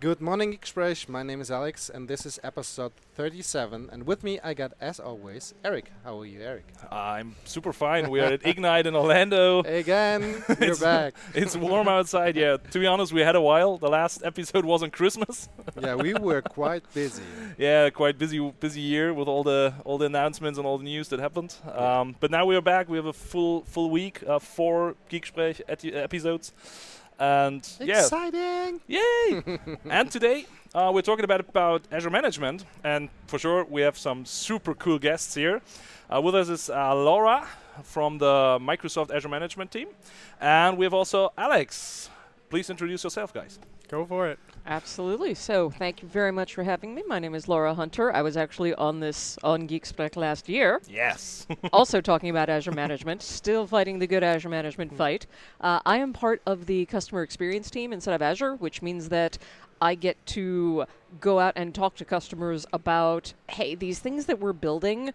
Good morning, Express. My name is Alex, and this is episode 37. And with me, I got, as always, Eric. How are you, Eric? I'm super fine. We are at Ignite in Orlando. Again, you're back. It's warm outside. Yeah, to be honest, we had a while. The last episode was on Christmas. yeah, we were quite busy. Yeah, quite busy, busy year with all the all the announcements and all the news that happened. Um, but now we are back. We have a full full week, uh, four Geeksprech episodes. And yeah, exciting! Yay! and today uh, we're talking about about Azure management, and for sure we have some super cool guests here. Uh, with us is uh, Laura from the Microsoft Azure management team, and we have also Alex. Please introduce yourself, guys. Go for it. Absolutely. So, thank you very much for having me. My name is Laura Hunter. I was actually on this on Geeksprech last year. Yes. also talking about Azure management, still fighting the good Azure management fight. Uh, I am part of the customer experience team inside of Azure, which means that I get to go out and talk to customers about, hey, these things that we're building,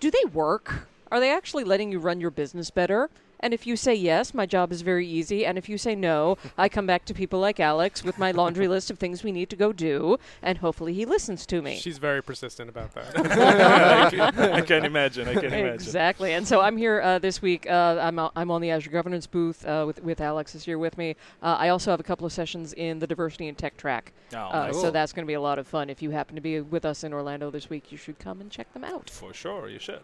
do they work? Are they actually letting you run your business better? And if you say yes, my job is very easy. And if you say no, I come back to people like Alex with my laundry list of things we need to go do, and hopefully he listens to me. She's very persistent about that. I, can, I, can, imagine. I can imagine. Exactly. And so I'm here uh, this week. Uh, I'm, uh, I'm on the Azure Governance booth uh, with, with Alex is here with me. Uh, I also have a couple of sessions in the Diversity and Tech track. Oh, uh, nice. So that's going to be a lot of fun. If you happen to be with us in Orlando this week, you should come and check them out. For sure, you should.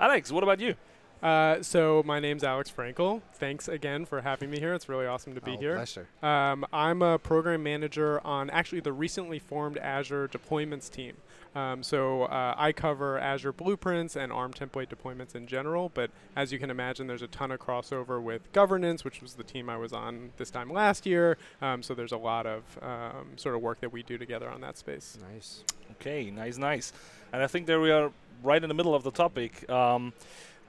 Alex, what about you? Uh, so my name's Alex Frankel. Thanks again for having me here. It's really awesome to be oh, here. Pleasure. Um, I'm a program manager on actually the recently formed Azure deployments team. Um, so uh, I cover Azure blueprints and ARM template deployments in general, but as you can imagine, there's a ton of crossover with governance, which was the team I was on this time last year. Um, so there's a lot of um, sort of work that we do together on that space. Nice. Okay, nice, nice. And I think there we are right in the middle of the topic.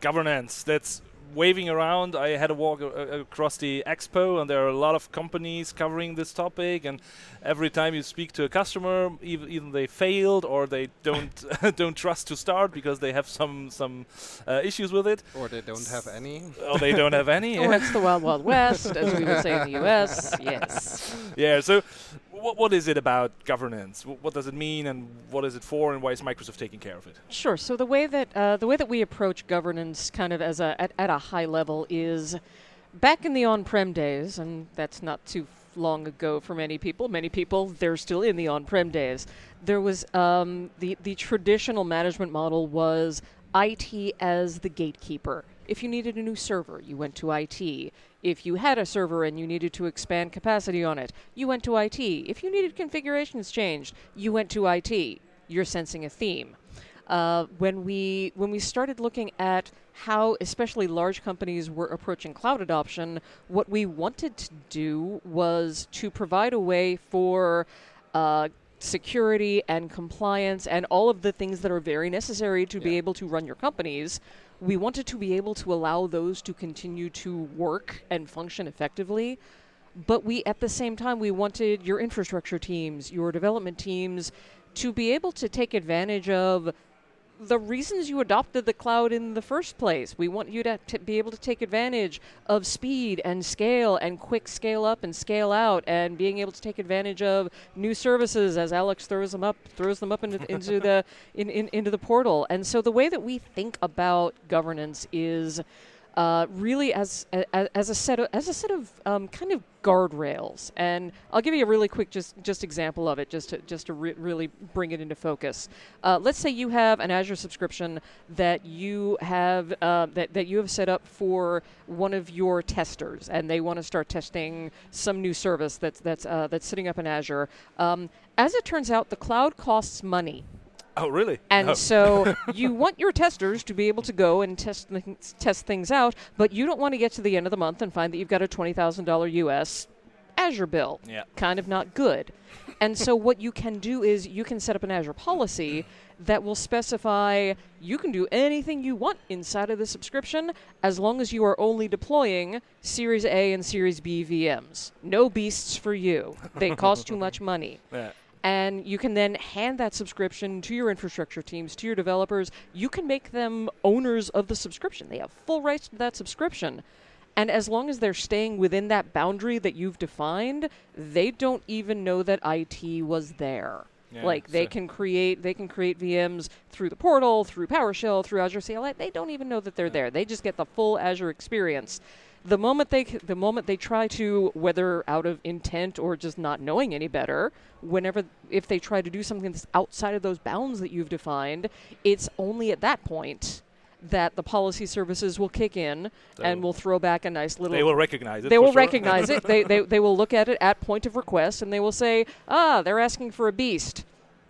Governance. That's waving around. I had a walk across the expo, and there are a lot of companies covering this topic. And every time you speak to a customer, even, even they failed or they don't don't trust to start because they have some some uh, issues with it, or they don't have any, or they don't have any. or it's the wild wild west, as we would say in the U.S. Yes. Yeah. So what, what is it about governance? what does it mean, and what is it for, and why is Microsoft taking care of it? Sure. So the way that uh, the way that we approach governance, kind of as a at, at a high level, is back in the on-prem days, and that's not too long ago for many people. Many people they're still in the on-prem days. There was um, the the traditional management model was IT as the gatekeeper. If you needed a new server, you went to IT. If you had a server and you needed to expand capacity on it, you went to IT. If you needed configurations changed, you went to IT. You're sensing a theme. Uh, when we when we started looking at how especially large companies were approaching cloud adoption, what we wanted to do was to provide a way for uh, security and compliance and all of the things that are very necessary to yeah. be able to run your companies we wanted to be able to allow those to continue to work and function effectively but we at the same time we wanted your infrastructure teams your development teams to be able to take advantage of the reasons you adopted the cloud in the first place. We want you to, be able to take advantage of speed and scale and quick scale up and scale out and being able to take advantage of new services as Alex throws them up throws them up into, into the in, in, into the portal. And so the way that we think about governance is uh, really as, as, as a set of as a set of um, kind of guardrails. And I'll give you a really quick just just example of it, just to just to re- really bring it into focus. Uh, let's say you have an Azure subscription that you have uh, that that you have set up for one of your testers, and they want to start testing some new service that's that's uh, that's sitting up in Azure. Um, as it turns out, the cloud costs money. Oh, really? And oh. so you want your testers to be able to go and test th- test things out, but you don't want to get to the end of the month and find that you've got a twenty thousand dollar US Azure bill. Yeah. Kind of not good. and so what you can do is you can set up an Azure policy that will specify you can do anything you want inside of the subscription as long as you are only deploying Series A and Series B VMs. No beasts for you. They cost too much money. Yeah and you can then hand that subscription to your infrastructure teams, to your developers. You can make them owners of the subscription. They have full rights to that subscription. And as long as they're staying within that boundary that you've defined, they don't even know that IT was there. Yeah, like they so- can create they can create VMs through the portal, through PowerShell, through Azure CLI. They don't even know that they're there. They just get the full Azure experience. The moment they c- the moment they try to whether out of intent or just not knowing any better, whenever if they try to do something that's outside of those bounds that you've defined, it's only at that point that the policy services will kick in They and will- throw back a nice little They will recognize it. they will sure. recognize it. They, they, they will look at it at point of request and they will say, ah, they're asking for a beast.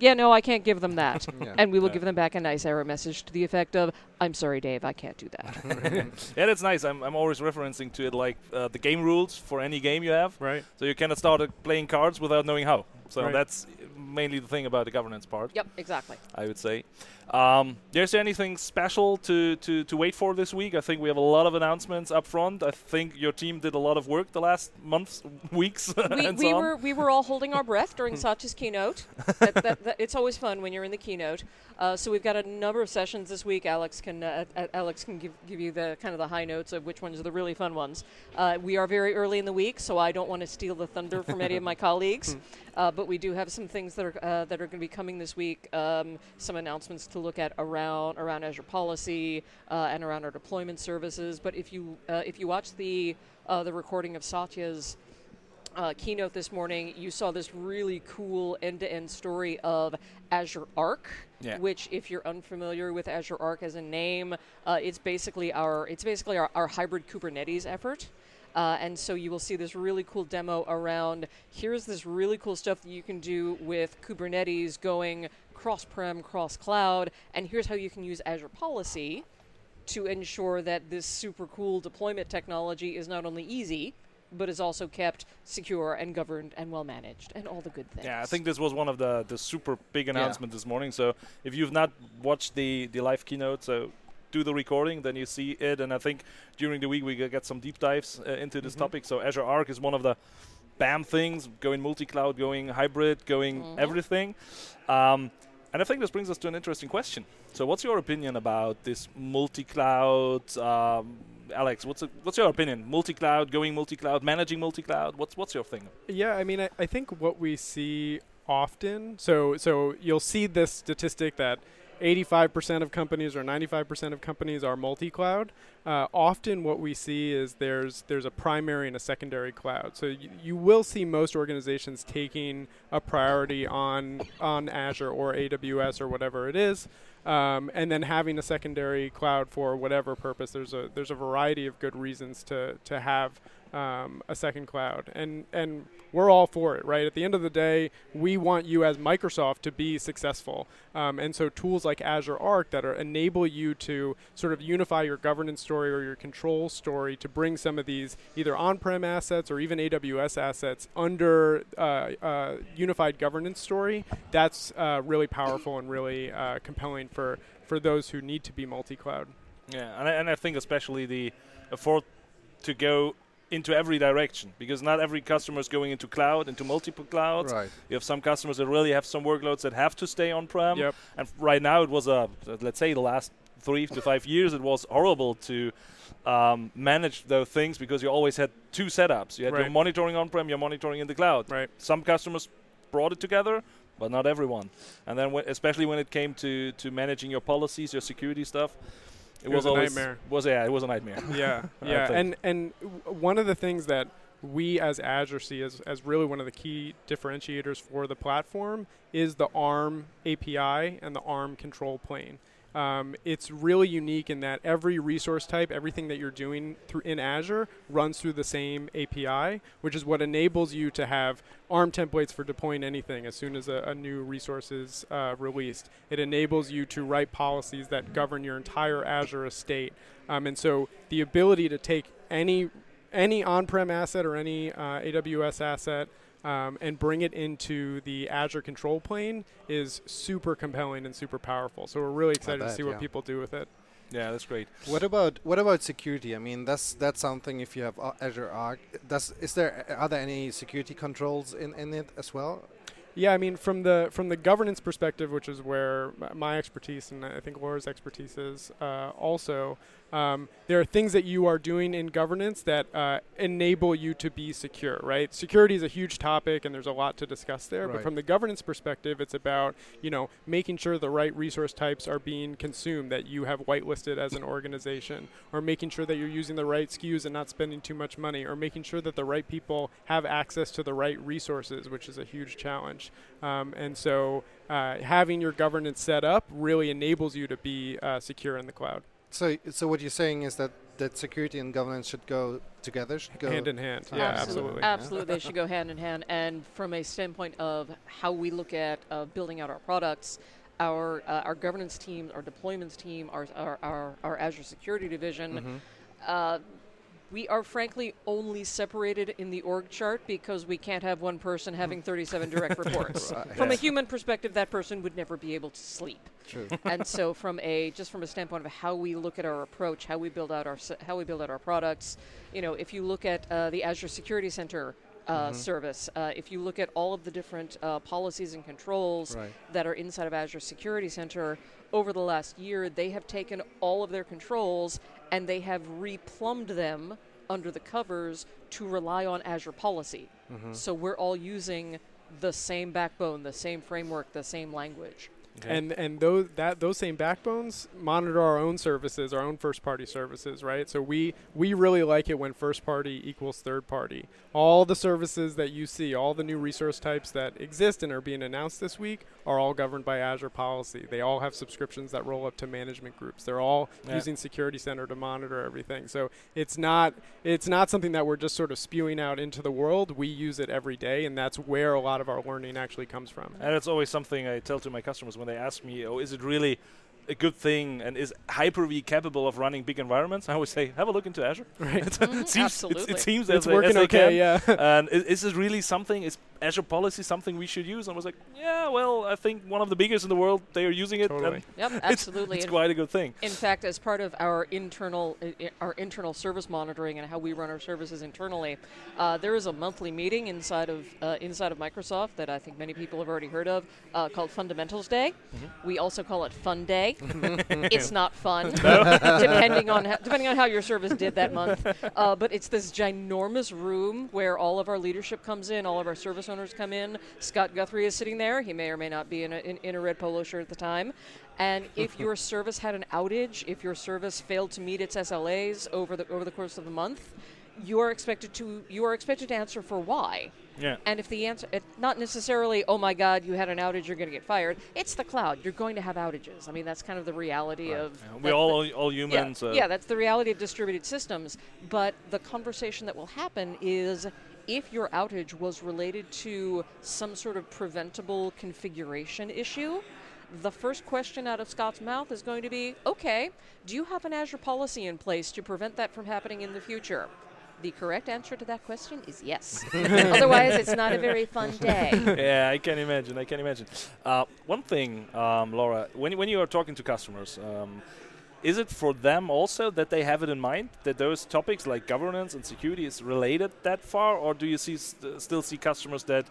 Yeah, no, I can't give them that. Yeah. And we will Yeah. give them back a nice error message to the effect of, I'm sorry, Dave, I can't do that. yeah, that's nice. I'm, I'm always referencing to it like uh, the game rules for any game you have. Right. So you cannot start uh, playing cards without knowing how. So Right. that's mainly the thing about the governance part, yep, exactly. I would say. Um, is there anything special to, to, to wait for this week? I think we have a lot of announcements up front. I think your team did a lot of work the last months, weeks, We, and we so were we were all holding our breath during Satya's keynote. that, that, that, it's always fun when you're in the keynote. Uh, so we've got a number of sessions this week. Alex can uh, Alex can give, give you the kind of the high notes of which ones are the really fun ones. Uh, we are very early in the week, so I don't want to steal the thunder from any of my colleagues. Uh, but we do have some things that are uh, that are going to be coming this week. Um, some announcements to look at around around Azure policy uh, and around our deployment services. But if you uh, if you watch the uh, the recording of Satya's uh, keynote this morning, you saw this really cool end-to-end story of Azure Arc. Yeah. Which, if you're unfamiliar with Azure Arc as a name, uh, it's basically our it's basically our, our hybrid Kubernetes effort. Uh, and so you will see this really cool demo around here's this really cool stuff that you can do with Kubernetes going cross prem, cross cloud, and here's how you can use Azure Policy to ensure that this super cool deployment technology is not only easy, but is also kept secure and governed and well managed and all the good things. Yeah, I think this was one of the, the super big announcements this morning. So if you've not watched the, the live keynote, so do the recording, then you see it. And I think during the week we get some deep dives uh, into this topic. So Azure Arc is one of the BAM things, going multi-cloud, going hybrid, going Mhm. everything. Um, and I think this brings us to an interesting question. So what's your opinion about this multi-cloud? Um, Alex, what's, what's your opinion? Multi-cloud, going multi-cloud, managing multi-cloud? What's, what's your thing? Yeah, I mean, I, I think what we see often, so so you'll see this statistic that 85% of companies or 95% of companies are multi-cloud. Uh, often, what we see is there's there's a primary and a secondary cloud. So you, you will see most organizations taking a priority on on Azure or AWS or whatever it is. Um, and then having a secondary cloud for whatever purpose. There's a there's a variety of good reasons to to have um, a second cloud, and and we're all for it, right? At the end of the day, we want you as Microsoft to be successful, um, and so tools like Azure Arc that are enable you to sort of unify your governance story or your control story to bring some of these either on-prem assets or even AWS assets under uh, uh, unified governance story. That's uh, really powerful and really uh, compelling for for those who need to be multi-cloud. Yeah, and I, and I think especially the effort to go into every direction because not every customer is going into cloud, into multiple clouds. Right. You have some customers that really have some workloads that have to stay on-prem. Yep. And right now, it was a let's say the last three to five years, it was horrible to um, manage those things because you always had two setups. You had your monitoring on-prem, your monitoring in the cloud. Right. Some customers brought it together, but not everyone. And then, wh- especially when it came to to managing your policies, your security stuff, it, It was a always nightmare. Was yeah, it was a nightmare. yeah, yeah, and and one of the things that we as Azure see as, as really one of the key differentiators for the platform is the ARM API and the ARM control plane. Um, it's really unique in that every resource type, everything that you're doing through in Azure runs through the same API, which is what enables you to have ARM templates for deploying anything as soon as a, a new resource is uh, released. It enables you to write policies that govern your entire Azure estate. Um, and so the ability to take any any on-prem asset or any uh, AWS asset um, and bring it into the Azure control plane is super compelling and super powerful. So we're really excited to see what yeah. people do with it. yeah, that's great. What about what about security? I mean, that's that's something. If you have uh, Azure Arc, does is there are there any security controls in, in it as well? Yeah, I mean, from the from the governance perspective, which is where my expertise and I think Laura's expertise is uh, also. Um, there are things that you are doing in governance that uh, enable you to be secure, right? Security is a huge topic, and there's a lot to discuss there. But from the governance perspective, it's about you know making sure the right resource types are being consumed that you have whitelisted as an organization, or making sure that you're using the right SKUs and not spending too much money, or making sure that the right people have access to the right resources, which is a huge challenge. Um, and so, uh, having your governance set up really enables you to be uh, secure in the cloud, So, so what you're saying is that that security and governance should go together, should go hand in hand. Yeah, Yeah, Absolute- absolutely. Absolutely, they should go hand in hand. And from a standpoint of how we look at uh, building out our products, our uh, our governance team, our deployments team, our our, our, our Azure Security division. Mhm. Uh, we are frankly only separated in the org chart because we can't have one person having 37 direct reports. Right. From a human perspective, that person would never be able to sleep. True. and so, from a just from a standpoint of how we look at our approach, how we build out our how we build out our products, you know, if you look at uh, the Azure Security Center uh, service, uh, if you look at all of the different uh, policies and controls Right. that are inside of Azure Security Center, over the last year, they have taken all of their controls and they have replumbed them under the covers to rely on Azure policy. Mm-hmm. So we're all using the same backbone, the same framework, the same language. Okay. And and those that those same backbones monitor our own services, our own first party services, right? So we we really like it when first party equals third party. All the services that you see, all the new resource types that exist and are being announced this week are all governed by Azure policy. They all have subscriptions that roll up to management groups. They're all Yeah. using Security Center to monitor everything. So it's not it's not something that we're just sort of spewing out into the world. We use it every day and that's where a lot of our learning actually comes from. And it's always something I tell to my customers when they ask me, "Oh, is it really a good thing? And is Hyper-V capable of running big environments?" I always say, "Have a look into Azure." Right. it seems, absolutely. It, it seems It's as working as okay, yeah. and is, is this really something? Is Azure policy something we should use? And I was like, yeah, well, I think one of the biggest in the world, they are using it. Totally. Yep, absolutely. It's, In- quite a good thing. In fact, as part of our internal i- i- our internal service monitoring and how we run our services internally, uh, there is a monthly meeting inside of uh, inside of Microsoft that I think many people have already heard of, uh, called Fundamentals Day. We also call it Fun Day. it's not fun, depending on how, depending on how your service did that month. Uh, but it's this ginormous room where all of our leadership comes in, all of our service owners come in. Scott Guthrie is sitting there. He may or may not be in a, in, in a red polo shirt at the time. And if your service had an outage, if your service failed to meet its SLAs over the over the course of the month, you are expected to you are expected to answer for why. Yeah. And if the answer, it, not necessarily, oh my God, you had an outage, you're going to get fired. It's the cloud. You're going to have outages. I mean, that's kind of the reality of. Yeah, we all the- all humans. yeah, uh, yeah, that's the reality of distributed systems. But the conversation that will happen is if your outage was related to some sort of preventable configuration issue. The first question out of Scott's mouth is going to be okay, do you have an Azure policy in place to prevent that from happening in the future? The correct answer to that question is yes. Otherwise, it's not a very fun day. yeah, I can imagine. I can imagine. Uh, one thing, um, Laura, when when you are talking to customers, um, is it for them also that they have it in mind that those topics like governance and security is related that far, or do you see st- still see customers that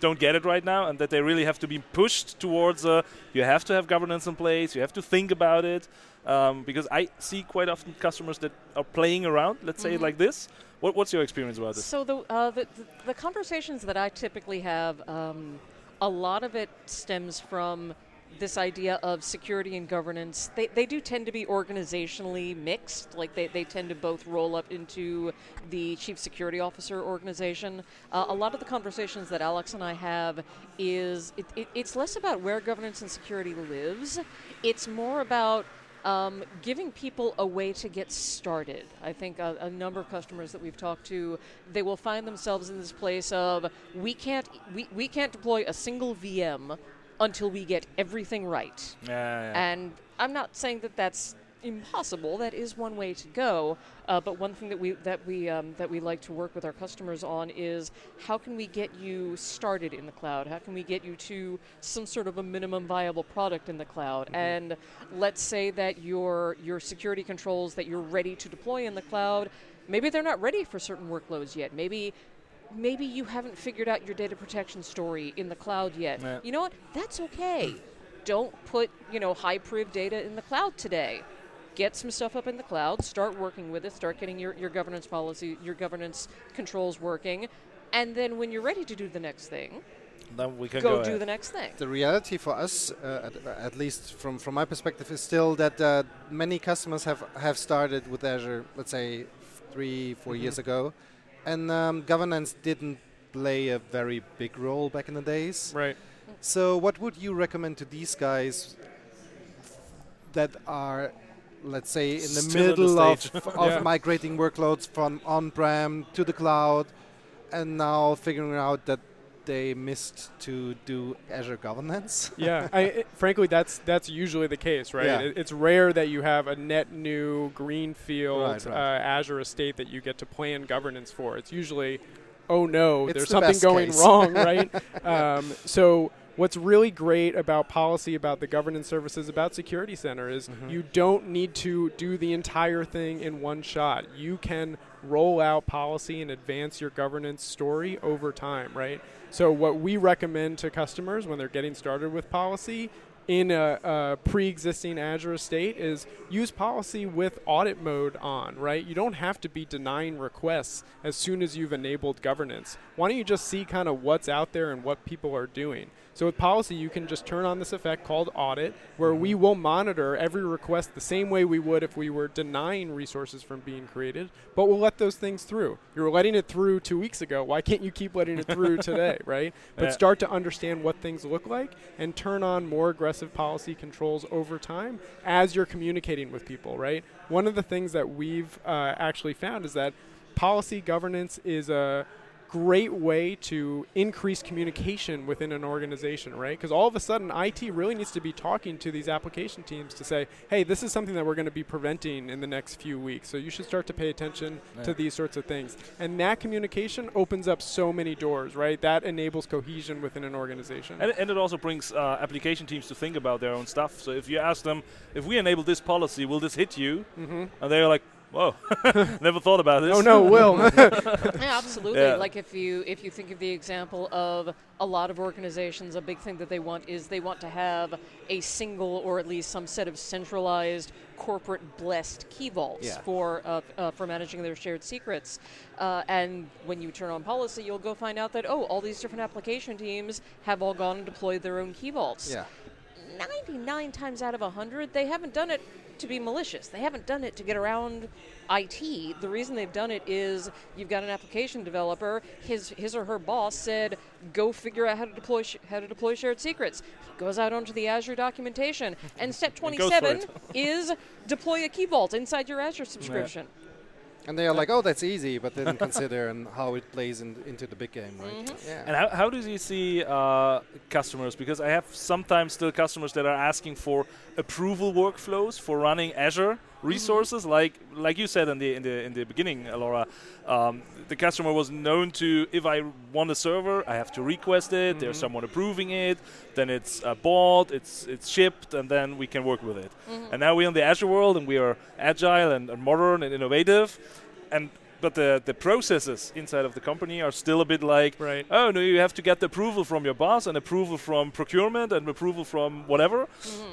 don't get it right now and that they really have to be pushed towards uh, you have to have governance in place, you have to think about it, um, because I see quite often customers that are playing around. Let's say it Mhm. like this. What, what's your experience about this? So the, uh, the, the the conversations that I typically have, um, a lot of it stems from this idea of security and governance. They, they do tend to be organizationally mixed. Like they, they tend to both roll up into the chief security officer organization. Uh, a lot of the conversations that Alex and I have is it, it, it's less about where governance and security lives. It's more about um, giving people a way to get started. I think a, a number of customers that we've talked to, they will find themselves in this place of we can't we, we can't deploy a single VM until we get everything right. Yeah, yeah. And I'm not saying that that's impossible. That is one way to go. Uh, but one thing that we that we um, that we like to work with our customers on is how can we get you started in the cloud? How can we get you to some sort of a minimum viable product in the cloud? And let's say that your your security controls that you're ready to deploy in the cloud, maybe they're not ready for certain workloads yet. Maybe maybe you haven't figured out your data protection story in the cloud yet. Yeah. You know what? That's okay. Don't put, you know, high priv data in the cloud today. get some stuff up in the cloud, start working with it, start getting your, your governance policy, your governance controls working, and then when you're ready to do the next thing, Then we can go, go, do ahead. the next thing. The reality for us, uh, at, at least from, from my perspective, is still that uh, many customers have, have started with Azure, let's say, three, 4 years ago, and um, governance didn't play a very big role back in the days. Right. So, what would you recommend to these guys that are, let's say, in the Still in the middle of, of Yeah. migrating workloads from on-prem to the cloud, and now figuring out that they missed to do Azure governance? yeah, I, it- frankly, that's that's usually the case, right? Yeah. It, it's rare that you have a net new greenfield Right, right. Uh, Azure estate that you get to plan governance for. It's usually, oh no, It's there's the something going case. wrong, right? um, so. What's really great about policy, about the governance services, about Security Center is Mhm. you don't need to do the entire thing in one shot. You can roll out policy and advance your governance story over time, right? So, what we recommend to customers when they're getting started with policy in a, a pre existing Azure estate is use policy with audit mode on, right? You don't have to be denying requests as soon as you've enabled governance. Why don't you just see kind of what's out there and what people are doing? So, with policy, you can just turn on this effect called audit, where we will monitor every request the same way we would if we were denying resources from being created, but we'll let those things through. You were letting it through two weeks ago. Why can't you keep letting it through today, right? But Yeah. start to understand what things look like and turn on more aggressive policy controls over time as you're communicating with people, right? One of the things that we've uh, actually found is that policy governance is a great way to increase communication within an organization, right? Because all of a sudden, IT really needs to be talking to these application teams to say, hey, this is something that we're going to be preventing in the next few weeks. So you should start to pay attention to these sorts of things. And that communication opens up so many doors, right? That enables cohesion within an organization. And, and it also brings uh, application teams to think about their own stuff. So if you ask them, if we enable this policy, will this hit you? hmm And they're like, whoa, never thought about this. Oh no, Will. Yeah, absolutely. Yeah. Like if you if you think of the example of a lot of organizations, a big thing that they want is they want to have a single or at least some set of centralized corporate blessed key vaults Yeah. for uh, uh, for managing their shared secrets. Uh, and when you turn on policy, you'll go find out that oh, all these different application teams have all gone and deployed their own key vaults. Yeah. 99 times out of 100, they haven't done it to be malicious. They haven't done it to get around IT. The reason they've done it is you've got an application developer. His his or her boss said, "Go figure out how to deploy sh- how to deploy shared secrets." He goes out onto the Azure documentation, and step And goes for 27 is deploy a key vault inside your Azure subscription. And they are like, oh, that's easy, but they didn't consider and how it plays in, into the big game, right? Mhm. Yeah. And how, how does he see uh, customers? Because I have sometimes still customers that are asking for approval workflows for running Azure resources, like like you said in the in the in the beginning, Laura. Um, the customer was known to if I want a server, I have to request it. There's someone approving it. Then it's uh, bought, it's it's shipped, and then we can work with it. And now we're in the Azure world, and we are agile and, and modern and innovative, and but the, the processes inside of the company are still a bit like Right. oh no you have to get the approval from your boss and approval from procurement and approval from whatever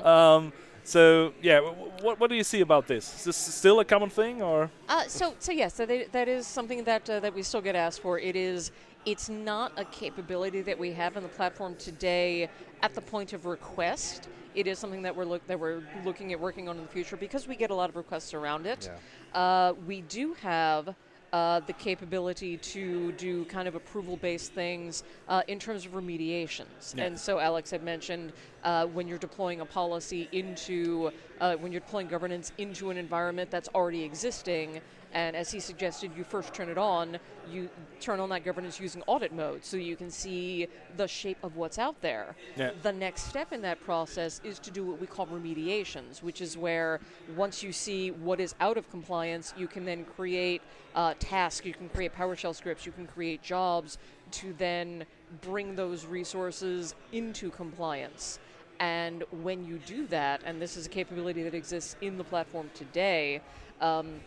um, so yeah w- w- what, what do you see about this is this still a common thing or Uh, so, so yes, so they, that is something that uh, that we still get asked for. It is, it's not a capability that we have in the platform today at the point of request. It is something that we're look that we're looking at working on in the future because we get a lot of requests around it. Uh, we do have. Uh, the capability to do kind of approval-based things uh, in terms of remediations, Yeah. and so Alex had mentioned uh, when you're deploying a policy into uh, when you're deploying governance into an environment that's already existing, and as he suggested, you first turn it on. You turn on that governance using audit mode, so you can see the shape of what's out there. Yeah. The next step in that process is to do what we call remediations, which is where once you see what is out of compliance, you can then create uh, tasks, you can create PowerShell scripts, you can create jobs to then bring those resources into compliance. And when you do that, and this is a capability that exists in the platform today, um,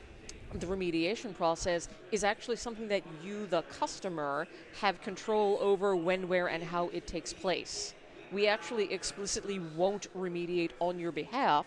the remediation process is actually something that you, the customer, have control over when, where, and how it takes place. We actually explicitly won't remediate on your behalf,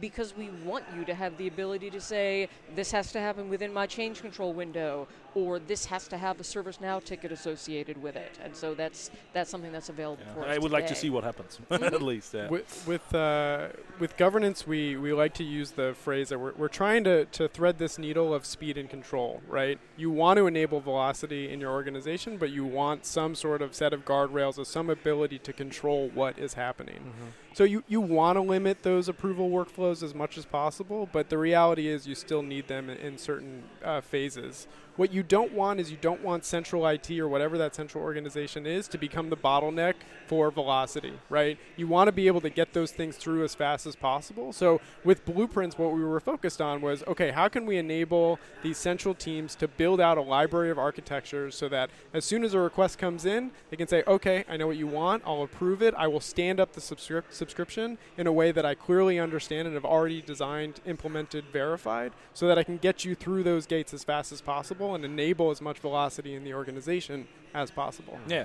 because we want you to have the ability to say this has to happen within my change control window or this has to have a ServiceNow ticket associated with it. And so that's that's something that's available Yeah. for us I would like to see what happens, at least. Yeah. With with, uh, with governance, we, we like to use the phrase that we're, we're trying to, to thread this needle of speed and control, right? You want to enable velocity in your organization, but you want some sort of set of guardrails or some ability to control what is happening. Mm-hmm. So you, you want to limit those approval workflows as much as possible, but the reality is you still need them in, in certain uh, phases. What you don't want is you don't want central IT or whatever that central organization is to become the bottleneck for velocity, right? You want to be able to get those things through as fast as possible. So with blueprints, what we were focused on was okay, how can we enable these central teams to build out a library of architectures so that as soon as a request comes in, they can say, okay, I know what you want, I'll approve it, I will stand up the subscrip- subscription in a way that I clearly understand and have already designed, implemented, verified, so that I can get you through those gates as fast as possible and enable as much velocity in the organization as possible. Yeah,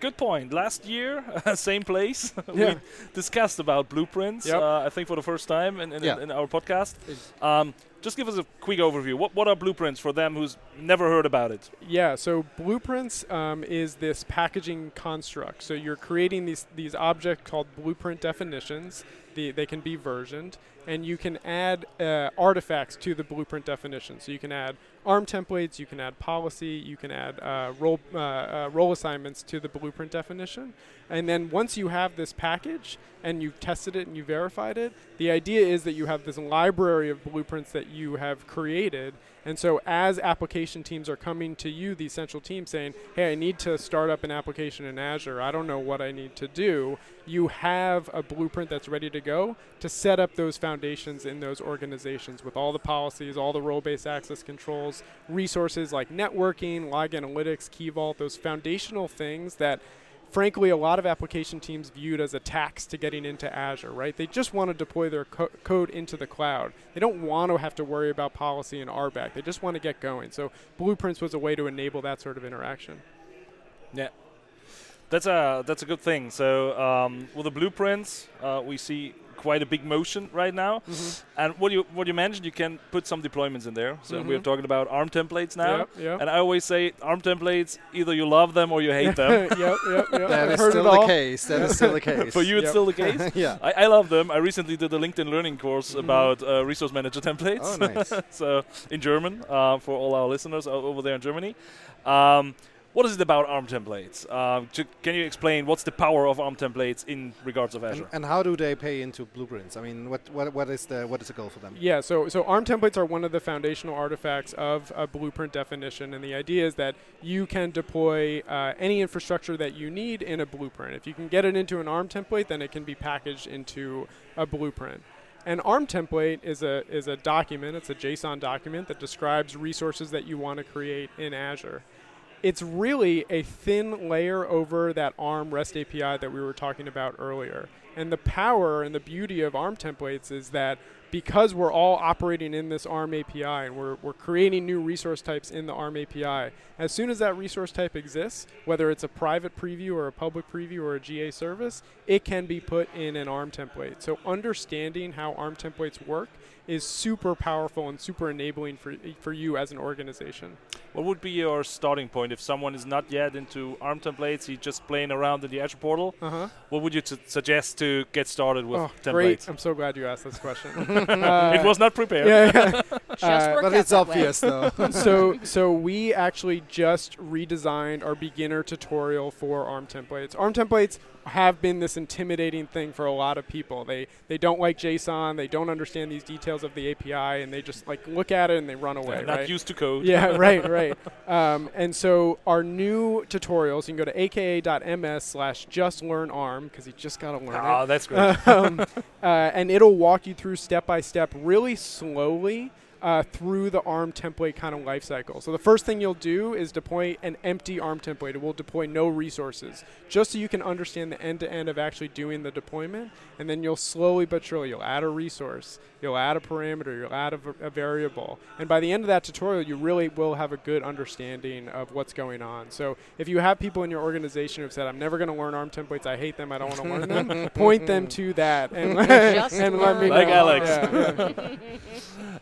good point. Last year, same place, Yeah. we discussed about blueprints. Yep. Uh, I think for the first time in, in, Yeah. in our podcast. Um, just give us a quick overview. What what are blueprints for them who's never heard about it? Yeah, so blueprints um, is this packaging construct. So you're creating these these objects called blueprint definitions. The, they can be versioned, and you can add uh, artifacts to the blueprint definition. So you can add ARM templates, you can add policy, you can add uh, role uh, uh, role assignments to the blueprint definition. And then once you have this package and you've tested it and you've verified it, the idea is that you have this library of blueprints that you have created. And so as application teams are coming to you, the central team saying, hey, I need to start up an application in Azure. I don't know what I need to do. You have a blueprint that's ready to go to set up those foundations in those organizations with all the policies, all the role-based access controls, resources like networking, log analytics, key vault, those foundational things that frankly, a lot of application teams viewed as a tax to getting into Azure, right? They just want to deploy their co- code into the cloud. They don't want to have to worry about policy and RBAC. They just want to get going. So Blueprints was a way to enable that sort of interaction. Yeah. That's a that's a good thing. So um, with the blueprints, uh, we see quite a big motion right now. And what you what you mentioned, you can put some deployments in there. So we're Mhm. talking about ARM templates now. Yep, yep. And I always say ARM templates, either you love them or you hate them. yep, yep, yep. That I've is still the all. case. That is still the case. For you, it's Yep. still the case. yeah. I, I love them. I recently did a LinkedIn learning course Mhm. about uh, resource manager templates. Oh, nice. so in German uh, for all our listeners over there in Germany. Um, what is it about ARM templates? Um, to, can you explain what's the power of ARM templates in regards of And, Azure? and how do they pay into blueprints? I mean, what what, what is the what is the goal for them? Yeah, so so ARM templates are one of the foundational artifacts of a blueprint definition, and the idea is that you can deploy uh, any infrastructure that you need in a blueprint. If you can get it into an ARM template, then it can be packaged into a blueprint. An ARM template is a is a document. It's a JSON document that describes resources that you want to create in Azure. It's really a thin layer over that ARM REST API that we were talking about earlier. And the power and the beauty of ARM templates is that because we're all operating in this ARM API and we're, we're creating new resource types in the ARM API, as soon as that resource type exists, whether it's a private preview or a public preview or a GA service, it can be put in an ARM template. So understanding how ARM templates work is super powerful and super enabling for, for you as an organization. What would be your starting point if someone is not yet into ARM templates, he's just playing around in the Azure portal? Uh-huh. What would you t- suggest to get started with oh, templates? great. I'm so glad you asked this question. Uh, it was not prepared. yeah, yeah. Just Uh, worked But it's that way. obvious, though. so so we actually just redesigned our beginner tutorial for ARM templates. ARM templates have been this intimidating thing for a lot of people. They they don't like JSON, they don't understand these details of the API, and they just like look at it and they run away. They're not right? used to code. yeah, right, right. Um, and so our new tutorials, you can go to aka.ms slash just learn ARM because you just got to learn it Ah, that's great. um, uh, and it'll walk you through step by step, really slowly, uh, through the ARM template kind of lifecycle. So the first thing you'll do is deploy an empty ARM template. It will deploy no resources, just so you can understand the end-to-end of actually doing the deployment. And then you'll slowly but surely you'll add a resource, you'll add a parameter, you'll add a, v- a variable, and by the end of that tutorial, you really will have a good understanding of what's going on. So if you have people in your organization who've said, "I'm never going to learn ARM templates. I hate them. I don't want to learn them," point them to that and, and let me Like know. Alex. Yeah, yeah.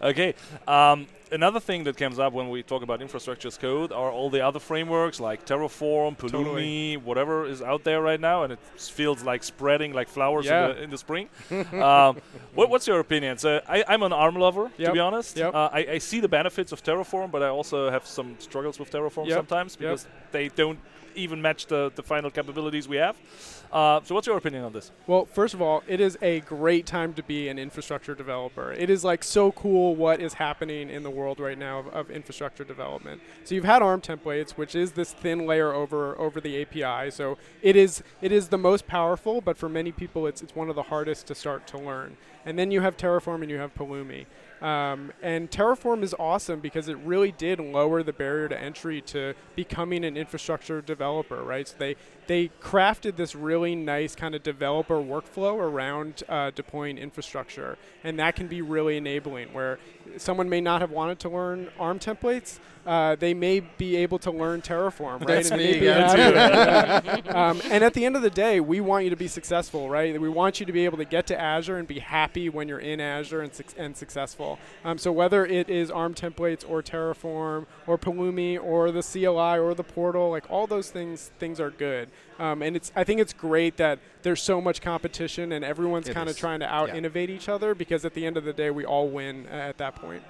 Okay. Um, another thing that comes up when we talk about infrastructure as code are all the other frameworks like Terraform, Pulumi, Totally. whatever is out there right now, and it feels like spreading like flowers Yeah. in, the, in the spring. um, what, what's your opinion? So I, I'm an ARM lover, to be honest. Yep. Uh, I, I see the benefits of Terraform, but I also have some struggles with Terraform Yep. sometimes Yep. because they don't even match the, the final capabilities we have. Uh, so what's your opinion on this? Well, first of all, it is a great time to be an infrastructure developer. It is like so cool what is happening in the world right now of, of infrastructure development. So you've had ARM templates, which is this thin layer over over the API. So it is it is the most powerful, but for many people, it's it's one of the hardest to start to learn. And then you have Terraform and you have Pulumi. Um, and Terraform is awesome because it really did lower the barrier to entry to becoming an infrastructure developer, right? So they they crafted this really nice kind of developer workflow around uh, deploying infrastructure, and that can be really enabling. Where someone may not have wanted to learn ARM templates, uh, they may be able to learn Terraform, right? That's and me maybe again, too. yeah. um, and at the end of the day, we want you to be successful, right? We want you to be able to get to Azure and be happy when you're in Azure and, suc and successful. Um, so whether it is ARM templates or Terraform or Pulumi or the CLI or the portal, like all those things, things are good. Um, and it's I think it's great that there's so much competition and everyone's kind of trying to out innovate each other because at the end of the day, we all win uh, at that point.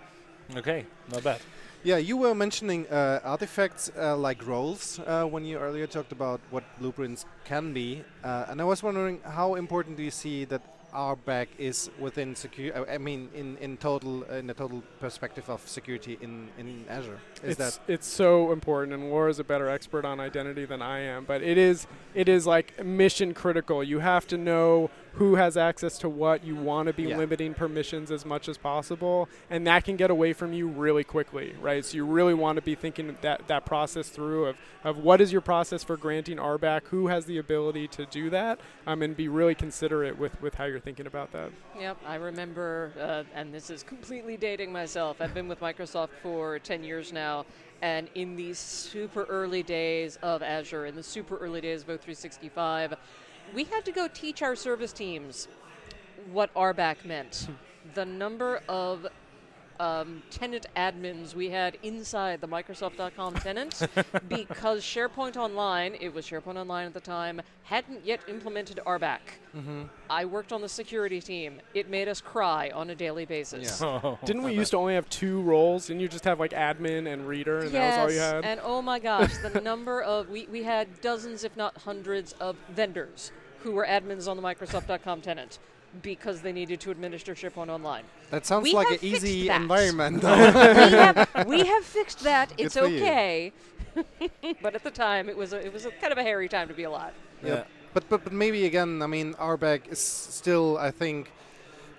Okay, not bad. Yeah, you were mentioning uh, artifacts uh, like roles uh, when you earlier talked about what blueprints can be, uh, and I was wondering how important do you see that RBAC is within secure? I mean, in in total, in the total perspective of security in in Azure. Is it's, that it's so important and Laura's a better expert on identity than I am but it is it is like mission critical you have to know who has access to what you want to be Yeah. limiting permissions as much as possible and that can get away from you really quickly right so you really want to be thinking that that process through of, of what is your process for granting RBAC who has the ability to do that um, and be really considerate with with how you're thinking about that Yep, I remember, uh, and this is completely dating myself. I've been with Microsoft for 10 years now, and in the super early days of Azure, in the super early days of O365, we had to go teach our service teams what RBAC meant. the number of um, tenant admins we had inside the Microsoft.com tenant because SharePoint Online, it was SharePoint Online at the time, hadn't yet implemented RBAC. I worked on the security team. It made us cry on a daily basis. Yeah. didn't we used to only have two roles didn't you just have like admin and reader and that was all you had and oh my gosh, the number of we, we had dozens, if not hundreds, of vendors who were admins on the Microsoft.com tenant because they needed to administer SharePoint Online. that sounds we like an easy that. environment? we, have, we have fixed that. It's okay. but at the time, it was a, it was a kind of a hairy time to be alive. Yeah. But, but but maybe again, I mean, our RBAC is still, I think,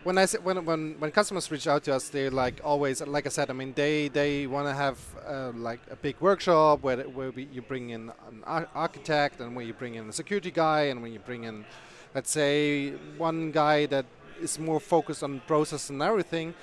when I s- when when when customers reach out to us, they're like always, like I said, I mean, they they want to have uh, like a big workshop where where we, you bring in an ar- architect and where you bring in a security guy and when you bring in, let's say, one guy that is more focused on process and everything,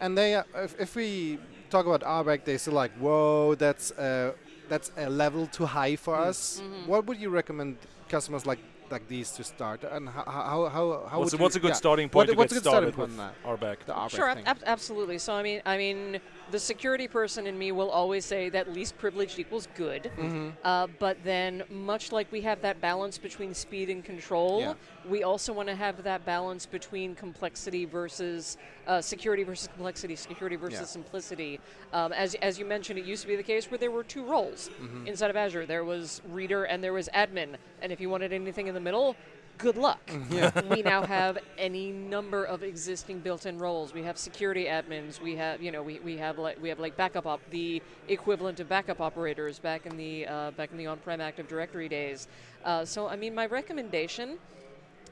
and they uh, if, if we talk about RBAC, they say like, whoa, that's uh, that's a level too high for us. What would you recommend customers like like these to start? And how how how, how what's, would a, what's you- a good yeah. starting point What- to what's get a good starting started point with RBAC? The RBAC Sure, thing. ab- absolutely. So I mean, I mean, the security person in me will always say that least privileged equals good. Mm-hmm. Uh, but then, much like we have that balance between speed and control, Yeah. we also want to have that balance between complexity versus uh, security versus complexity, security versus Yeah. simplicity. Um, as, as you mentioned, it used to be the case where there were two roles Mm-hmm. inside of Azure. There was reader and there was admin. And if you wanted anything in the middle, good luck. we now have any number of existing built-in roles. We have security admins. We have, you know, we, we have like we have like backup op, the equivalent of backup operators back in the uh, back in the on-prem Active Directory days. Uh, so I mean, my recommendation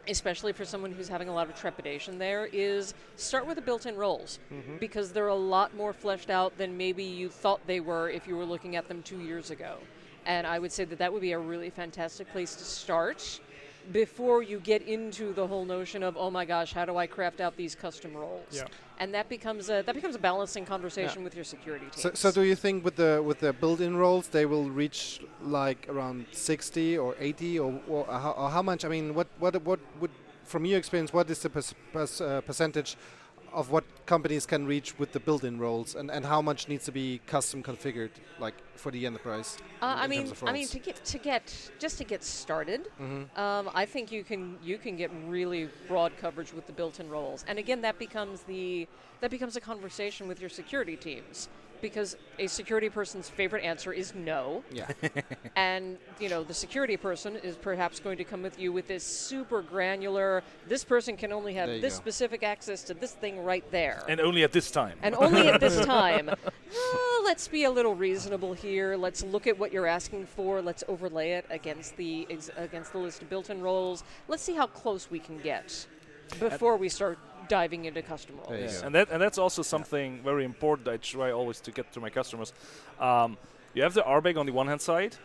especially for someone who's having a lot of trepidation there, is start with the built in roles Mm-hmm. because they're a lot more fleshed out than maybe you thought they were if you were looking at them two years ago. And I would say that that would be a really fantastic place to start before you get into the whole notion of oh my gosh how do I craft out these custom roles Yeah. and that becomes a that becomes a balancing conversation with your security team So, so do you think with the with the built-in roles they will reach like around 60 or 80 or, or, how, or how much? I mean, what what what would from your experience what is the pers- pers- uh, percentage of what companies can reach with the built-in roles and, and how much needs to be custom configured like for the enterprise? Uh, in I mean, of I mean to get to get just to get started, Mhm. um, I think you can you can get really broad coverage with the built-in roles, and again, that becomes the that becomes a conversation with your security teams because a security person's favorite answer is no, Yeah. and you know the security person is perhaps going to come with you with this super granular. This person can only have this go. specific access to this thing right there And only at this time. and only at this time. Let's be a little reasonable here. Let's look at what you're asking for. Let's overlay it against the against the list of built-in roles. Let's see how close we can get before we start diving into custom roles. There you Yeah. And that and that's also something very important I try always to get to my customers. Um, you have the RBAC on the one hand side,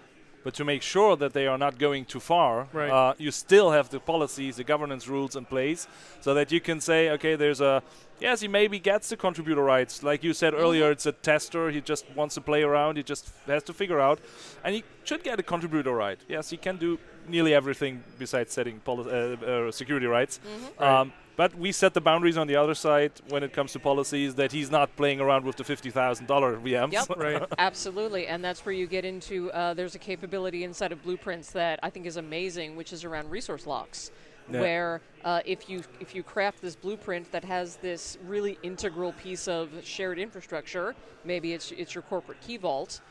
but to make sure that they are not going too far, Right. uh, you still have the policies, the governance rules in place, so that you can say, okay, there's a yes, he maybe gets the contributor rights, like you said earlier. It's a tester; he just wants to play around. He just has to figure out, and he should get a contributor right. Yes, he can do nearly everything besides setting poli- uh, uh, security rights. Um, but we set the boundaries on the other side when it comes to policies that he's not playing around with the fifty thousand dollar VMs. Yep. Right. Absolutely, and that's where you get into. Uh, there's a capability inside of Blueprints that I think is amazing, which is around resource locks, Yeah. where uh, if you if you craft this blueprint that has this really integral piece of shared infrastructure, maybe it's it's your corporate key vault.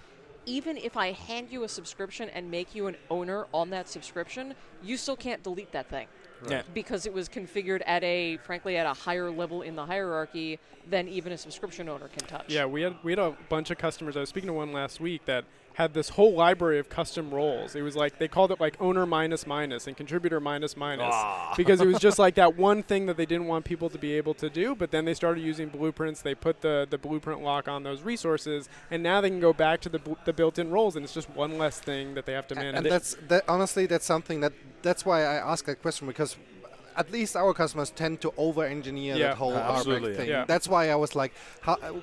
Even if I hand you a subscription and make you an owner on that subscription, you still can't delete that thing Yeah. because it was configured at a frankly at a higher level in the hierarchy than even a subscription owner can touch. Yeah, we had we had a bunch of customers. I was speaking to one last week that had this whole library of custom roles. It was like they called it like owner minus minus and contributor minus minus Ah. because it was just like that one thing that they didn't want people to be able to do. But then they started using blueprints. They put the the blueprint lock on those resources, and now they can go back to the bl- the built-in roles, and it's just one less thing that they have to manage. and that's that honestly that's something that that's why I ask that question because at least our customers tend to over engineer Yeah. that whole Uh, RBAC thing. yeah. That's why I was like how n-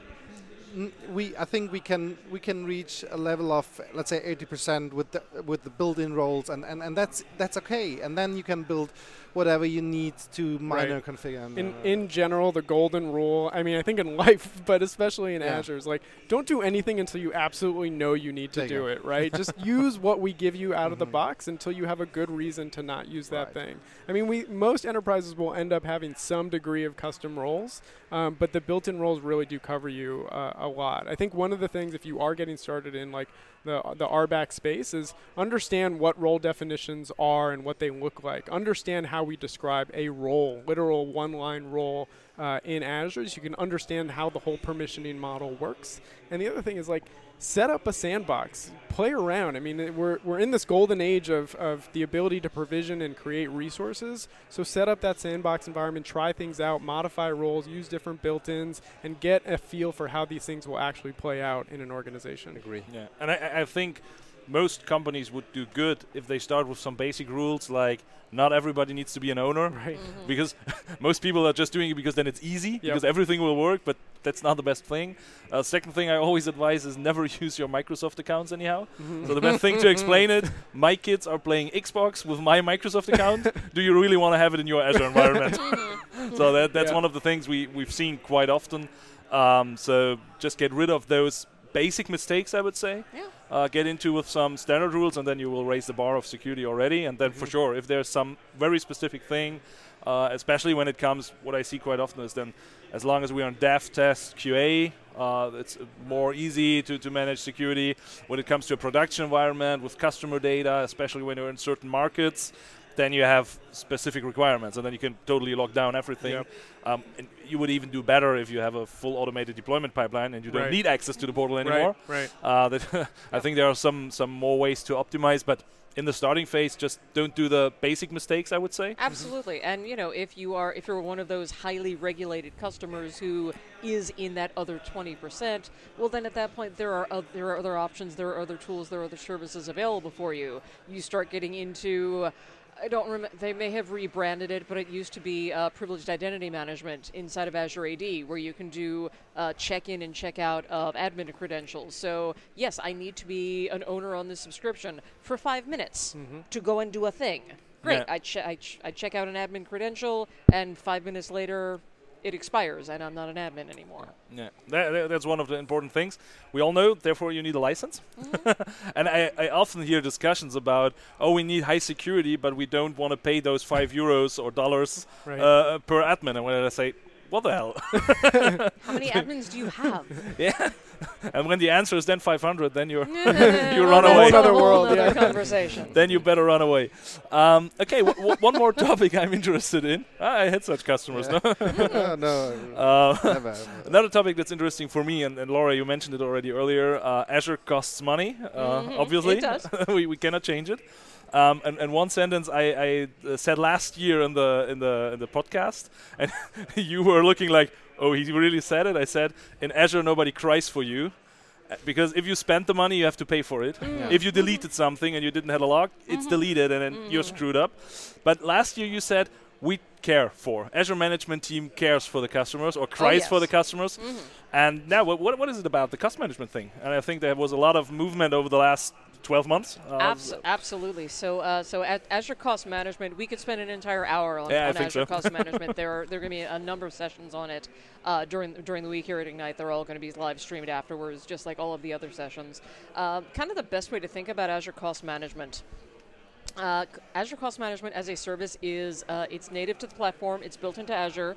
we I think we can we can reach a level of let's say 80% with the with the built-in roles and, and, and that's that's okay. And then you can build whatever you need to minor Right. configure and, in uh, in general, the golden rule. I mean, I think in life, but especially in Yeah. Azure, is like don't do anything until you absolutely know you need to do go. it. Right? Just use what we give you out of the Mhm. box until you have a good reason to not use that Right. thing. I mean, we most enterprises will end up having some degree of custom roles, um, but the built-in roles really do cover you uh, a lot. I think one of the things, if you are getting started in like the the RBAC space, is understand what role definitions are and what they look like. Understand how we describe a role, literal one-line role uh, in Azure, so you can understand how the whole permissioning model works. And the other thing is like set up a sandbox, play around. I mean, we're, we're in this golden age of, of the ability to provision and create resources. So set up that sandbox environment, try things out, modify roles, use different built-ins, and get a feel for how these things will actually play out in an organization. I agree Yeah, and I- I, I think most companies would do good if they start with some basic rules like not everybody needs to be an owner Right. because most people are just doing it because then it's easy because everything will work, but that's not the best thing. Uh, second thing I always advise is never use your Microsoft accounts anyhow. So the best thing to explain it: my kids are playing Xbox with my Microsoft account. Do you really want to have it in your Azure environment? so that that's Yeah. one of the things we we've seen quite often. Um, so just get rid of those basic mistakes, I would say. Yeah. Uh, get into with some standard rules, and then you will raise the bar of security already. And then for sure, if there's some very specific thing, uh, especially when it comes, what I see quite often is then, as long as we are on dev, test, QA, uh, it's more easy to, to manage security. When it comes to a production environment with customer data, especially when you're in certain markets, then you have specific requirements, and then you can totally lock down everything. Yep. Um, and you would even do better if you have a full automated deployment pipeline and you don't Right. need access to the portal anymore. Right. Right. Uh, that I think there are some some more ways to optimize, but in the starting phase, just don't do the basic mistakes. I would say. Absolutely, and you know, if you are if you're one of those highly regulated customers who is in that other 20%, well, then at that point there are oth- there are other options, there are other tools, there are other services available for you. You start getting into I don't remember. They may have rebranded it, but it used to be uh, privileged identity management inside of Azure AD, where you can do uh, check-in and check-out of admin credentials. So yes, I need to be an owner on this subscription for five minutes to go and do a thing. Great. Yeah. I, che- I, ch- I check out an admin credential, and five minutes later, it expires, and I'm not an admin anymore. Yeah, that, that- that's one of the important things. We all know, therefore, you need a license. and I, I often hear discussions about, oh, we need high security, but we don't want to pay those five euros or dollars Right. uh, per admin. And when I say, what the hell? How many admins do you have? yeah. and when the answer is then 500, then you're you run away. Another world, nother yeah. conversation. then you better run away. Um, okay, w- w- one more topic I'm interested in. Ah, I had such customers. No? no, no, Uh, never. Another topic that's interesting for me, and, and Laura, you mentioned it already earlier. Uh, Azure costs money, uh, Mhm, obviously. it does. we, we cannot change it. Um, and, and one sentence I, I uh, said last year in the in the in the podcast, and you were looking like, oh, he really said it. I said, in Azure, nobody cries for you. Because if you spend the money, you have to pay for it. Yeah. If you deleted something and you didn't have a log, it's deleted and then you're screwed up. But last year you said we care for Azure management team cares for the customers or cries for the yes. customers. And now, what, what, what is it about the cost management thing? And I think there was a lot of movement over the last 12 months. Uh, Abs- absolutely. So, uh, so at Azure Cost Management, we could spend an entire hour on, Yeah, on Azure so. Cost Management. There are there are going to be a number of sessions on it uh, during during the week here at Ignite. They're all going to be live streamed afterwards, just like all of the other sessions. Um, kind of the best way to think about Azure Cost Management. Uh, Azure Cost Management as a service is uh, it's native to the platform. It's built into Azure.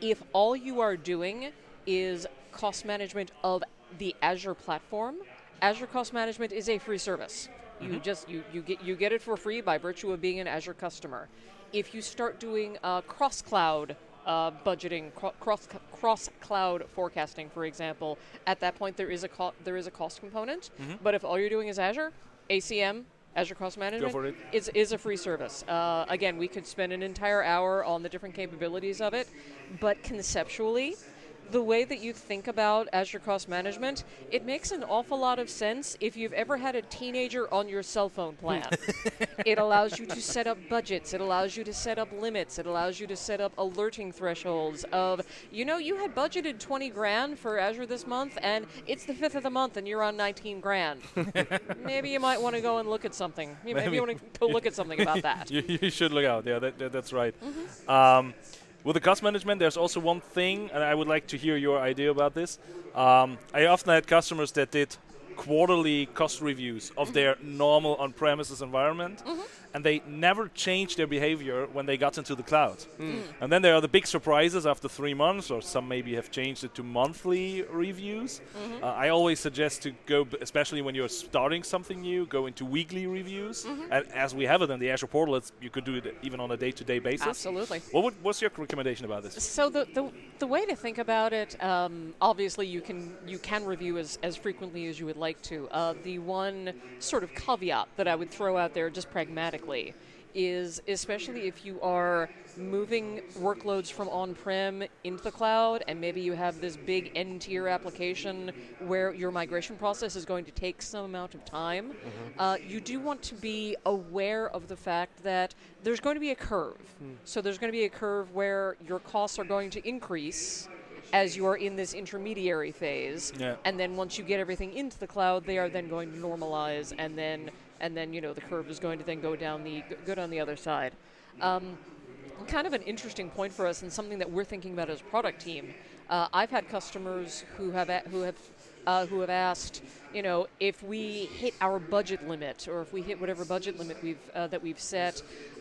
If all you are doing is cost management of the Azure platform, Azure Cost Management is a free service. You just you, you get you get it for free by virtue of being an Azure customer. If you start doing uh, cross cloud uh, budgeting, cro- cross cross cloud forecasting, for example, at that point there is a co- there is a cost component. But if all you're doing is Azure, ACM, Azure Cost Management, it. is is a free service. Uh, again, we could spend an entire hour on the different capabilities of it, but conceptually, the way that you think about Azure Cost Management, it makes an awful lot of sense if you've ever had a teenager on your cell phone plan. it allows you to set up budgets. It allows you to set up limits. It allows you to set up alerting thresholds of, you know, you had budgeted 20 grand for Azure this month, and it's the 5th of the month, and you're on 19 grand. Maybe you might want to go and look at something. Maybe, maybe you want to go look at something about that. you, you should look out. Yeah, that, that, that's right. Mm-hmm. Um, with the cost management, there's also one thing, and I would like to hear your idea about this. Um, I often had customers that did quarterly cost reviews of their normal on-premises environment, and they never changed their behavior when they got into the cloud. And then there are the big surprises after three months, or some maybe have changed it to monthly reviews. Uh, I always suggest to go, b- especially when you're starting something new, go into weekly reviews. And as we have it in the Azure portal, it's, you could do it even on a day-to-day basis. Absolutely. What would, what's your recommendation about this? So the, the, the way to think about it, um, obviously you can you can review as, as frequently as you would like to. Uh, the one sort of caveat that I would throw out there, just pragmatically, is especially if you are moving workloads from on-prem into the cloud, and maybe you have this big n-tier application where your migration process is going to take some amount of time. Uh, you do want to be aware of the fact that there's going to be a curve. So there's going to be a curve where your costs are going to increase as you are in this intermediary phase. Yeah. And then once you get everything into the cloud, they are then going to normalize, and then and then you know the curve is going to then go down the good on the other side. Um, kind of an interesting point for us, and something that we're thinking about as a product team. Uh, I've had customers who have a- who have uh, who have asked, you know, if we hit our budget limit or if we hit whatever budget limit we've uh, that we've set,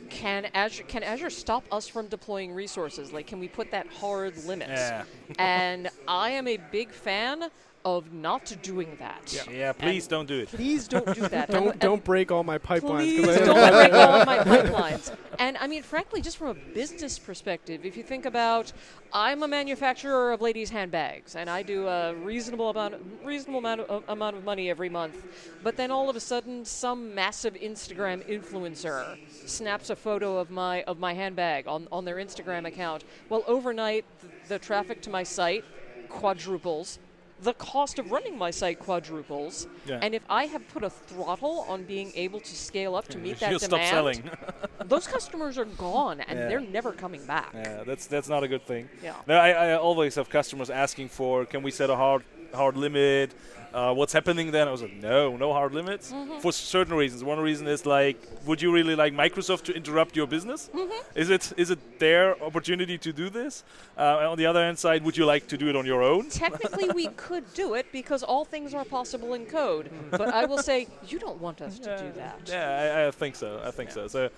can Azure can Azure stop us from deploying resources? Like, can we put that hard limit? Yeah. and I am a big fan of not doing that. Yeah. Yeah, please don't do it. Please don't do that. Don't and don't break all my pipelines. 'cause Please don't break all my pipelines. And I mean, frankly, just from a business perspective, if you think about, I'm a manufacturer of ladies' handbags, and I do a reasonable amount, reasonable amount of, amount of money every month. But then all of a sudden, some massive Instagram influencer snaps a photo of my of my handbag on on their Instagram account. Well, overnight, th- the traffic to my site quadruples. The cost of running my site quadruples, Yeah. and if I have put a throttle on being able to scale up to meet that demand, selling. those customers are gone and Yeah. they're never coming back. yeah, that's that's not a good thing. Yeah. No, I, I always have customers asking for, can we set a hard hard limit? Uh, what's happening then? I was like, no, no hard limits Mm-hmm. for certain reasons. One reason is like, would you really like Microsoft to interrupt your business? Mm-hmm. Is it is it their opportunity to do this? Uh, on the other hand side, would you like to do it on your own? Technically, we could do it because all things are possible in code. But I will say, you don't want us to do that. Yeah, I, I think so. I think so. So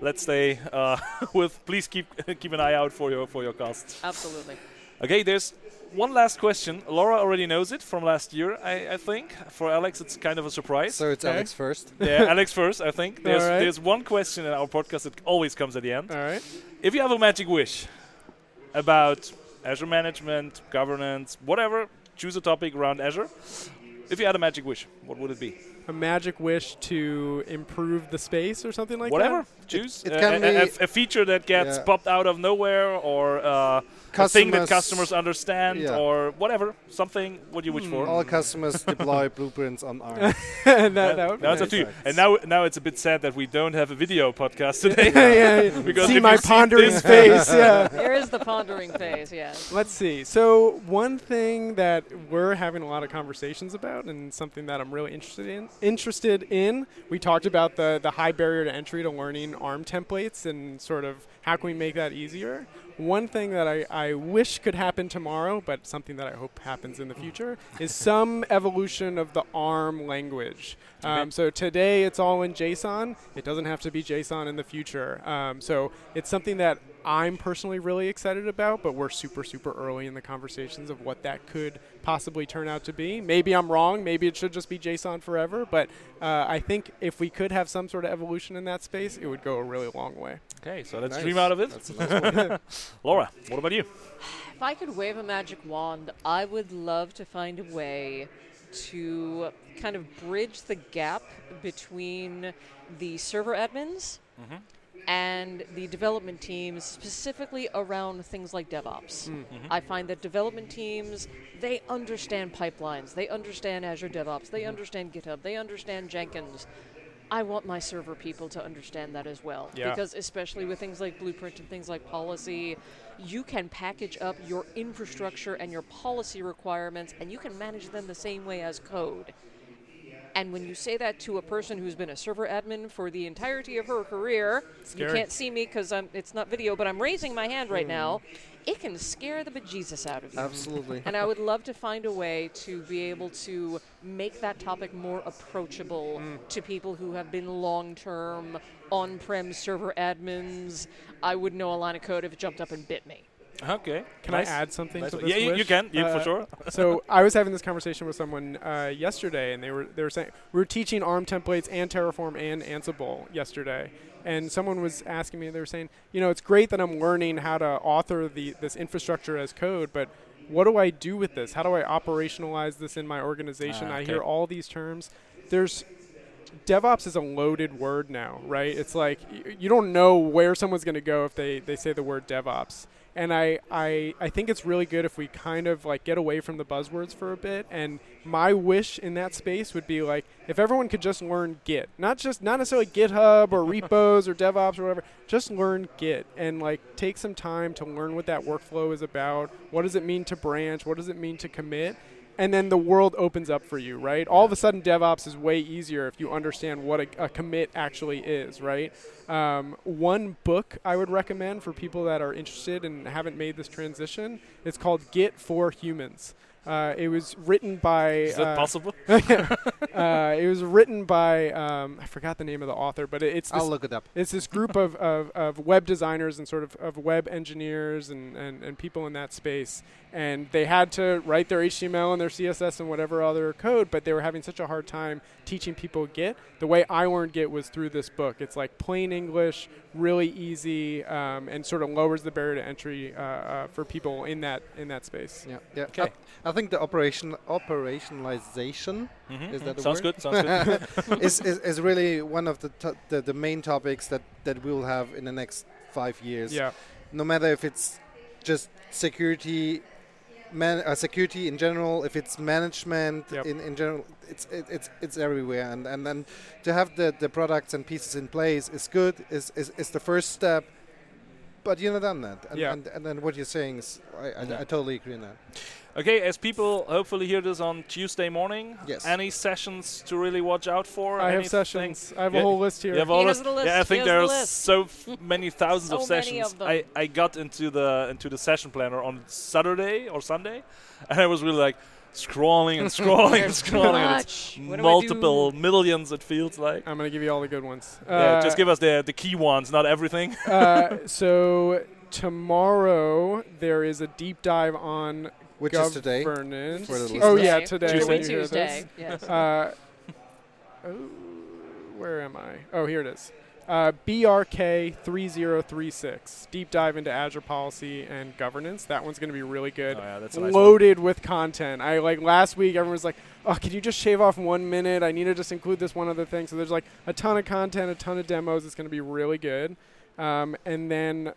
let's stay uh, with. Please keep keep an eye out for your for your costs. Absolutely. Okay, there's one last question. Laura already knows it from last year, I, I think. For Alex, it's kind of a surprise. So it's Okay. Alex first. yeah, Alex first, I think. There's Alright. there's one question in our podcast that always comes at the end. All right. If you have a magic wish about Azure management, governance, whatever, choose a topic around Azure. If you had a magic wish, what would it be? A magic wish to improve the space or something like Whatever, that. choose. it Uh, can a, a- be- a- a feature that gets Yeah. popped out of nowhere, or uh, a thing that customers understand, Yeah. or whatever. Something. What do you wish for? All customers deploy blueprints on ARM. that, that would be now nice. up to you. Nice. And now, now it's a bit sad that we don't have a video podcast today. yeah, yeah. Because see my you see pondering this- face. Yeah. There is the pondering phase, yes. Let's see. So one thing that we're having a lot of conversations about, and something that I'm really interested in, interested in, we talked about the the high barrier to entry to learning ARM templates and sort of how can we make that easier. One thing that I, I wish could happen tomorrow, but something that I hope happens in the future, is some evolution of the ARM language. Um, so today it's all in JSON. It doesn't have to be JSON in the future. Um, so it's something that I'm personally really excited about, but we're super, super early in the conversations of what that could possibly turn out to be. Maybe I'm wrong. Maybe it should just be JSON forever. But uh, I think if we could have some sort of evolution in that space, it would go a really long way. okay, so let's Nice. dream out of it. That's a nice. Laura, what about you? If I could wave a magic wand, I would love to find a way to kind of bridge the gap between the server admins and the development teams, specifically around things like DevOps. Mm-hmm. Mm-hmm. I find that development teams they understand pipelines, they understand Azure DevOps, they mm-hmm. understand GitHub, they understand Jenkins. I want my server people to understand that as well. Yeah. Because especially with things like Blueprint and things like policy, you can package up your infrastructure and your policy requirements and you can manage them the same way as code. And when you say that to a person who's been a server admin for the entirety of her career, you can't see me because it's not video, but I'm raising my hand right hmm. now. It can scare the bejesus out of you. Absolutely. And I would love to find a way to be able to make that topic more approachable hmm. to people who have been long term on prem server admins. I would know a line of code if it jumped up and bit me. Okay. Can nice. I add something Nice to this Yeah, you, you can. Yeah, Uh, for sure. so I was having this conversation with someone uh, yesterday, and they were they were saying we were teaching ARM templates and Terraform and Ansible yesterday, and someone was asking me, they were saying, you know, it's great that I'm learning how to author the this infrastructure as code, but what do I do with this? How do I operationalize this in my organization? Ah, I hear all these terms. There's DevOps is a loaded word now, right? It's like y- you don't know where someone's going to go if they, they say the word DevOps. And I, I, I think it's really good if we kind of like get away from the buzzwords for a bit. And my wish in that space would be like if everyone could just learn Git, not just not necessarily GitHub or repos or DevOps or whatever, just learn Git and like take some time to learn what that workflow is about. What does it mean to branch? What does it mean to commit? And then the world opens up for you, right? All of a sudden, DevOps is way easier if you understand what a, a commit actually is, right? Um, one book I would recommend for people that are interested and haven't made this transition, it's called Git for Humans. Uh, it was written by. Is that uh, possible? uh, it was written by um, I forgot the name of the author, but it, it's this, I'll look it up. it's this group of, of, of web designers and sort of, of web engineers and, and, and people in that space. And they had to write their HTML and their CSS and whatever other code, but they were having such a hard time teaching people Git. The way I learned Git was through this book. It's like plain English, really easy, um, and sort of lowers the barrier to entry uh, uh, for people in that in that space. Yeah, yeah. Okay. I, I think the operation operationalization Mhm, Is that a Sounds word? good. Sounds good. is, is is really one of the, to- the the main topics that that we will have in the next five years. Yeah. No matter if it's just security, man, uh, security in general, if it's management Yep. in, in general, it's it, it's it's everywhere. And and then to have the the products and pieces in place is good. Is is, is the first step. But you're not done that. And, Yeah. and, and then what you're saying is, I, I, Yeah. I totally agree on that. Okay, as people hopefully hear this on Tuesday morning, Yes. any sessions to really watch out for? I have sessions. I have Yeah, a whole list here. You have all has this- the list, Yeah, I think there the there's list. so f- many thousands of So many sessions. of them. I, I got into the into the session planner on Saturday or Sunday, and I was really like scrolling and scrolling and scrolling. and much. it's What do I multiple millions. It feels like. I'm going to give you all the good ones. yeah, Uh, just give us the the key ones, not everything. uh, so tomorrow there is a deep dive on Which is today. for the oh listeners. yeah, today. Tuesday. when Tuesday. Yes. Uh, oh, where am I? Oh, here it is. Uh, BRK 3036, deep dive into Azure policy and governance. That one's going to be really good. Oh, yeah, that's a nice one. Loaded with content. I like last week. Everyone was like, "Oh, could you just shave off one minute? I need to just include this one other thing." So there's like a ton of content, a ton of demos. It's going to be really good. Um, and then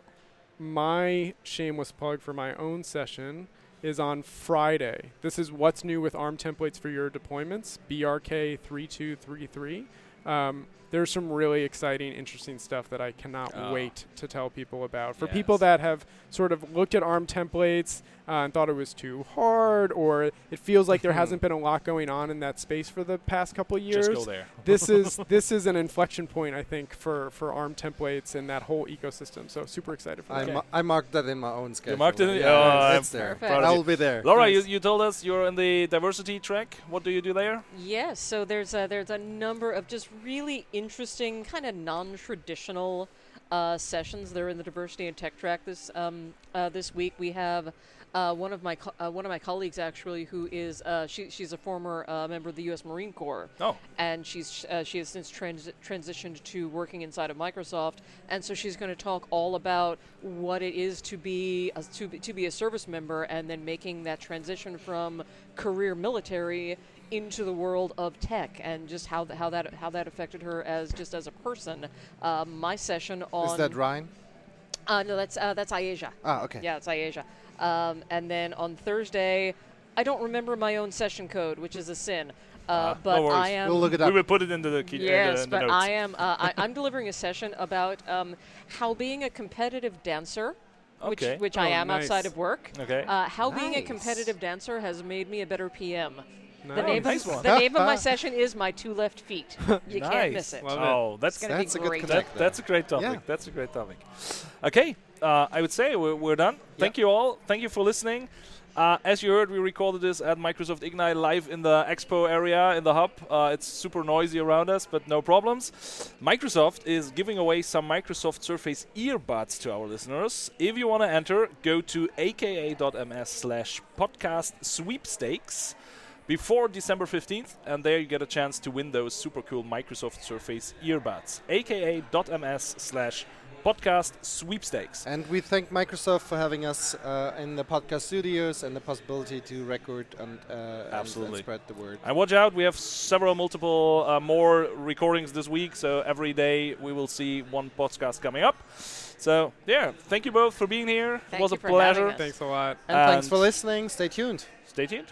my shameless plug for my own session is on Friday. This is what's new with ARM templates for your deployments, BRK 3233. Um, there's some really exciting, interesting stuff that I cannot Oh. wait to tell people about. For people that have sort of looked at ARM templates uh, and thought it was too hard, or it feels like there hasn't been a lot going on in that space for the past couple years Just go there. this is this is an inflection point, I think, for for ARM templates and that whole ecosystem. So super excited for I, that. ma- I marked that in my own schedule. You marked it in- Yeah, oh, it's, I'm there. Perfect. I will be there. Laura, you, you told us you're in the diversity track. What do you do there? Yes, so there's a, there's a number of just really interesting, kind of non-traditional uh, sessions. They're in the diversity and tech track this um, uh, this week. We have uh, one of my co- uh, one of my colleagues actually, who is uh, she, she's a former uh, member of the U.S. Marine Corps, Oh, and she's uh, she has since trans- transitioned to working inside of Microsoft, and so she's going to talk all about what it is to be a, to be, to be a service member, and then making that transition from career military into the world of tech, and just how th- how that how that affected her as just as a person. Uh, my session on Is that Ryan? uh, no, that's uh, that's Asia. Ah, okay. Yeah, it's Asia. Um, and then on Thursday, I don't remember my own session code, which is a sin. Uh, Ah, no but worries. I am. We'll look it we up. will put it into the key. in the- Yes, in the but notes. I am. Uh, I, I'm delivering a session about um, how being a competitive dancer, which Okay. which I Oh, am nice. outside of work, Okay. uh, how being a competitive dancer has made me a better PM. The name, nice of, the name of my session is my two left feet. You nice. can't miss it. Love it. oh, that's gonna That's be a great. connect. that, that's a great topic. Yeah. That's a great topic. Okay, uh, I would say we're, we're done. Thank you all. Thank you for listening. Uh, as you heard, we recorded this at Microsoft Ignite live in the expo area in the hub. Uh, it's super noisy around us, but no problems. Microsoft is giving away some Microsoft Surface earbuds to our listeners. If you want to enter, go to aka.ms slash podcast sweepstakes before December 15th, and there you get a chance to win those super cool Microsoft Surface earbuds. aka.ms slash podcast sweepstakes. And we thank Microsoft for having us uh, in the podcast studios and the possibility to record and, uh, and- and, Absolutely. spread the word. And watch out, we have several multiple uh, more recordings this week, so every day we will see one podcast coming up. So, yeah, thank you both for being here. Thank it was you a for pleasure. Thanks a lot. And, thanks for listening. Stay tuned. Stay tuned.